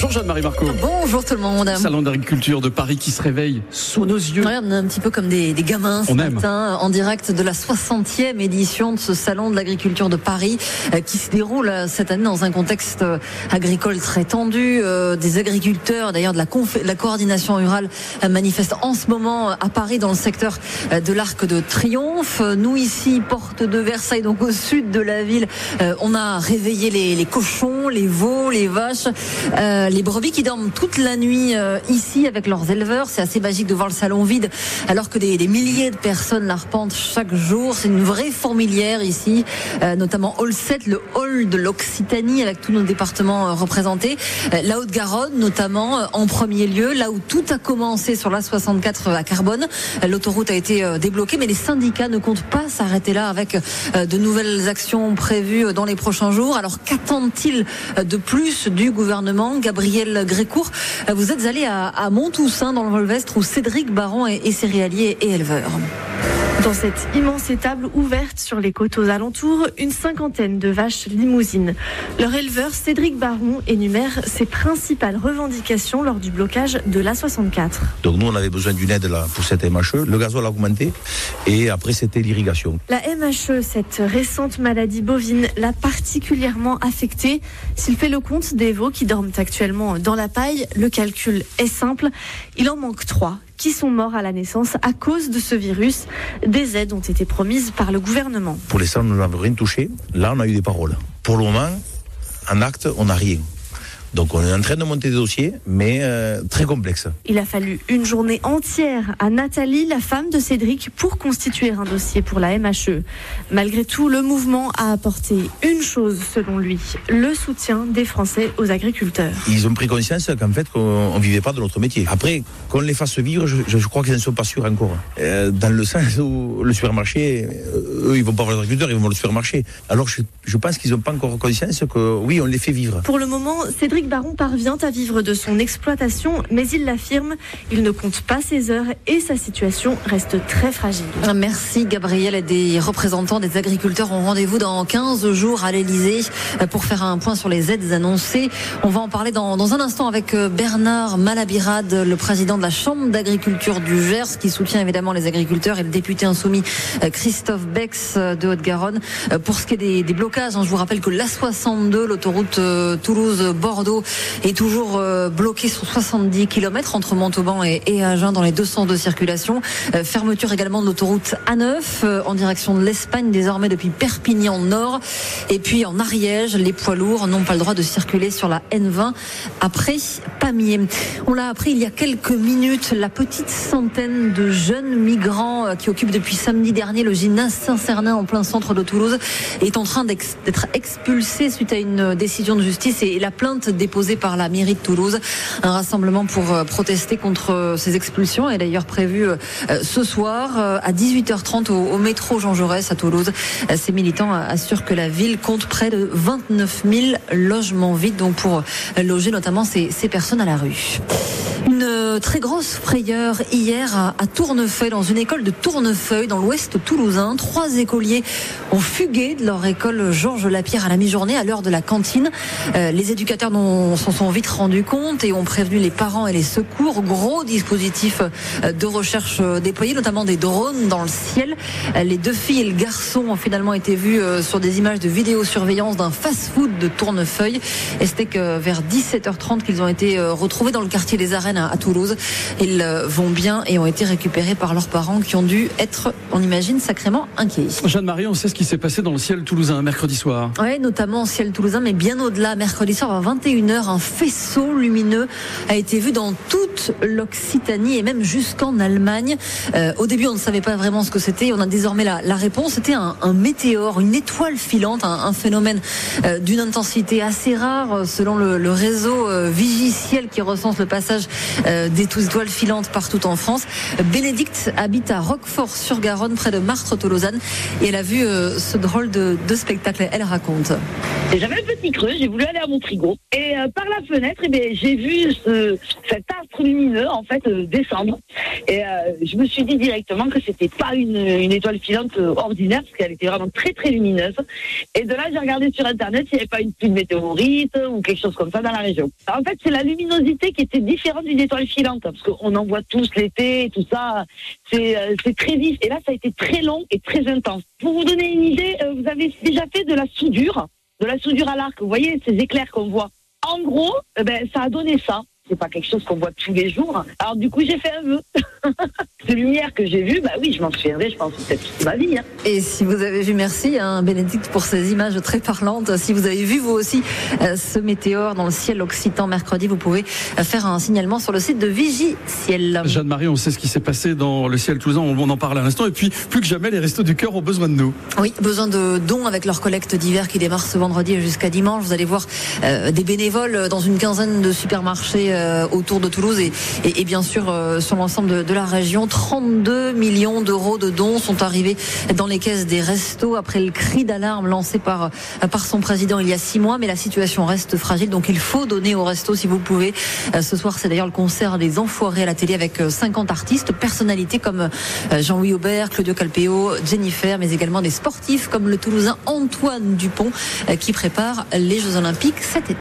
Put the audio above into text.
Bonjour Jeanne-Marie Marco. Bonjour tout le monde. Salon d'agriculture de Paris qui se réveille sous nos yeux. Ouais, on est un petit peu comme des, des gamins ce On aime. matin en direct de la 60e édition de ce salon de l'agriculture de Paris euh, qui se déroule euh, cette année dans un contexte euh, agricole très tendu. Euh, des agriculteurs, d'ailleurs de la, la coordination rurale, euh, manifestent en ce moment à Paris dans le secteur euh, de l'Arc de Triomphe. Euh, Nous ici, porte de Versailles, donc au sud de la ville, euh, on a réveillé les, les cochons, les veaux, les vaches, euh, les brebis qui dorment toute la nuit euh, ici avec leurs éleveurs. C'est assez magique de voir le salon vide alors que des, des milliers de personnes l'arpentent chaque jour. C'est une vraie fourmilière ici, euh, notamment Hall 7, le hall de l'Occitanie avec tous nos départements euh, représentés. Euh, la Haute-Garonne notamment euh, en premier lieu, là où tout a commencé sur la 64 à Carbone. Euh, L'autoroute a été euh, débloquée, mais les syndicats ne comptent pas s'arrêter là avec euh, de nouvelles actions prévues euh, dans les prochains jours. Alors qu'attendent-ils euh, de plus du gouvernement? Grécourt, euh, vous êtes allé à, Montoussaint dans le Volvestre où Cédric Baron est, est céréalier et éleveur. Dans cette immense étable ouverte sur les côtes aux alentours, une cinquantaine de vaches limousines. Leur éleveur, Cédric Baron, énumère ses principales revendications lors du blocage de l'A64. Donc nous, on avait besoin d'une aide là, pour cette MHE. Le gasoil a augmenté et après, c'était l'irrigation. La MHE, cette récente maladie bovine, l'a particulièrement affecté. S'il fait le compte des veaux qui dorment actuellement dans la paille, le calcul est simple. Il en manque trois qui sont morts à la naissance à cause de ce virus. Des aides ont été promises par le gouvernement. Pour l'instant, nous n'avons rien touché. Là, on a eu des paroles. Pour le moment, en acte, on n'a rien. Donc on est en train de monter des dossiers, mais euh, très complexes. Il a fallu une journée entière à Nathalie, la femme de Cédric, pour constituer un dossier pour la MHE. Malgré tout, le mouvement a apporté une chose, selon lui, le soutien des Français aux agriculteurs. Ils ont pris conscience qu'en fait, qu'on ne vivait pas de notre métier. Après, qu'on les fasse vivre, je, je crois qu'ils n'en sont pas sûrs encore. Euh, dans le sens où le supermarché, euh, eux, ils vont pas voir les agriculteurs, ils vont voir le supermarché. Alors je, je pense qu'ils n'ont pas encore conscience que oui, on les fait vivre. Pour le moment, Cédric Baron parvient à vivre de son exploitation, mais il l'affirme, il ne compte pas ses heures et sa situation reste très fragile. Merci Gabriel des représentants des agriculteurs ont rendez-vous dans 15 jours à l'Elysée pour faire un point sur les aides annoncées. On va en parler dans, un instant avec euh, Bernard Malabirade, le président de la Chambre d'agriculture du Gers, qui soutient évidemment les agriculteurs, et le député insoumis euh, Christophe Bex euh, de Haute-Garonne. Euh, Pour ce qui est des, des blocages, hein, je vous rappelle que l'A62, l'autoroute euh, Est toujours euh, bloquée sur 70 km entre Montauban et, Agen dans les deux sens de circulation. Euh, fermeture également de l'autoroute A9 euh, en direction de l'Espagne désormais depuis Perpignan Nord. Et puis en Ariège, les poids lourds n'ont pas le droit de circuler sur la N20 après Pamiers. On l'a appris il y a quelques minutes, la petite centaine de jeunes migrants qui occupent depuis samedi dernier le gymnase Saint-Cernin en plein centre de Toulouse est en train d'être expulsé suite à une décision de justice et la plainte déposée par la mairie de Toulouse. Un rassemblement pour euh, protester contre euh, ces expulsions est d'ailleurs prévu euh, ce soir à 18h30 au, métro Jean Jaurès à Toulouse. Ces militants assurent que la ville compte près de 29 000 logements vides donc pour loger notamment ces, personnes à la rue. Très grosse frayeur hier à, Tournefeuille, dans une école de Tournefeuille, dans l'ouest toulousain. Trois écoliers ont fugué de leur école Georges Lapierre à la mi-journée, à l'heure de la cantine. Euh, les éducateurs s'en sont vite rendus compte et ont prévenu les parents et les secours. Gros dispositif euh, de recherche euh, déployé, notamment des drones dans le ciel. Les deux filles et le garçon ont finalement été vus sur des images de vidéosurveillance d'un fast-food de Tournefeuille. Et c'était que vers 17h30 qu'ils ont été retrouvés dans le quartier des Arènes à, à Ils euh, vont bien et ont été récupérés par leurs parents qui ont dû être, on imagine, sacrément inquiets. Jeanne-Marie, on sait ce qui s'est passé dans le ciel toulousain mercredi soir. Oui, notamment au ciel toulousain, mais bien au-delà. Mercredi soir à 21h, un faisceau lumineux a été vu dans toute l'Occitanie et même jusqu'en Allemagne. Euh, au début, on ne savait pas vraiment ce que c'était. On a désormais la, la réponse. C'était un, un météore, une étoile filante, un, un phénomène euh, d'une intensité assez rare selon le, le réseau euh, Vigiciel qui recense le passage euh, des étoiles filantes partout en France. Bénédicte habite à Roquefort-sur-Garonne, près de Martre-Tolosane, et elle a vu euh, ce drôle de, spectacle. Elle raconte. J'avais un petit creux, j'ai voulu aller à mon frigo. Et euh, par la fenêtre, eh j'ai vu ce, cet astre lumineux en fait euh, descendre. Et je me suis dit directement que c'était pas une, une étoile filante ordinaire parce qu'elle était vraiment très très lumineuse. Et de là j'ai regardé sur internet s'il n'y avait pas une pluie de météorite ou quelque chose comme ça dans la région. En fait c'est la luminosité qui était différente d'une étoile filante parce qu'on en voit tous l'été tout ça. C'est euh, c'est très vif. Et là ça a été très long et très intense. Pour vous donner une idée, euh, vous avez déjà fait de la soudure, de la soudure à l'arc. Vous voyez ces éclairs qu'on voit. En gros, eh ben, ça a donné ça. C'est pas quelque chose qu'on voit tous les jours. Alors du coup, j'ai fait un vœu. Ces lumières que j'ai vues, bah oui, je m'en souviendrai, je pense, peut-être toute ma vie. hein. Et si vous avez vu, merci hein, Bénédicte pour ces images très parlantes. Si vous avez vu vous aussi euh, ce météore dans le ciel occitan mercredi, vous pouvez euh, faire un signalement sur le site de Vigie Ciel. Jeanne-Marie, on sait ce qui s'est passé dans le ciel toulousain, on en parle à l'instant. Et puis, plus que jamais, les Restos du Cœur ont besoin de nous. Oui, besoin de dons avec leur collecte d'hiver qui démarre ce vendredi jusqu'à dimanche. Vous allez voir euh, des bénévoles dans une quinzaine de supermarchés euh, autour de Toulouse et, bien sûr euh, sur l'ensemble de, la région. 32 millions d'euros de dons sont arrivés dans les caisses des restos après le cri d'alarme lancé par, par son président il y a six mois. Mais la situation reste fragile, donc il faut donner aux restos si vous pouvez. Euh, Ce soir, c'est d'ailleurs le concert des Enfoirés à la télé avec euh, 50 artistes, personnalités comme euh, Jean-Louis Aubert, Claudio Calpeo, Jennifer, mais également des sportifs comme le Toulousain Antoine Dupont euh, qui prépare les Jeux Olympiques cet été.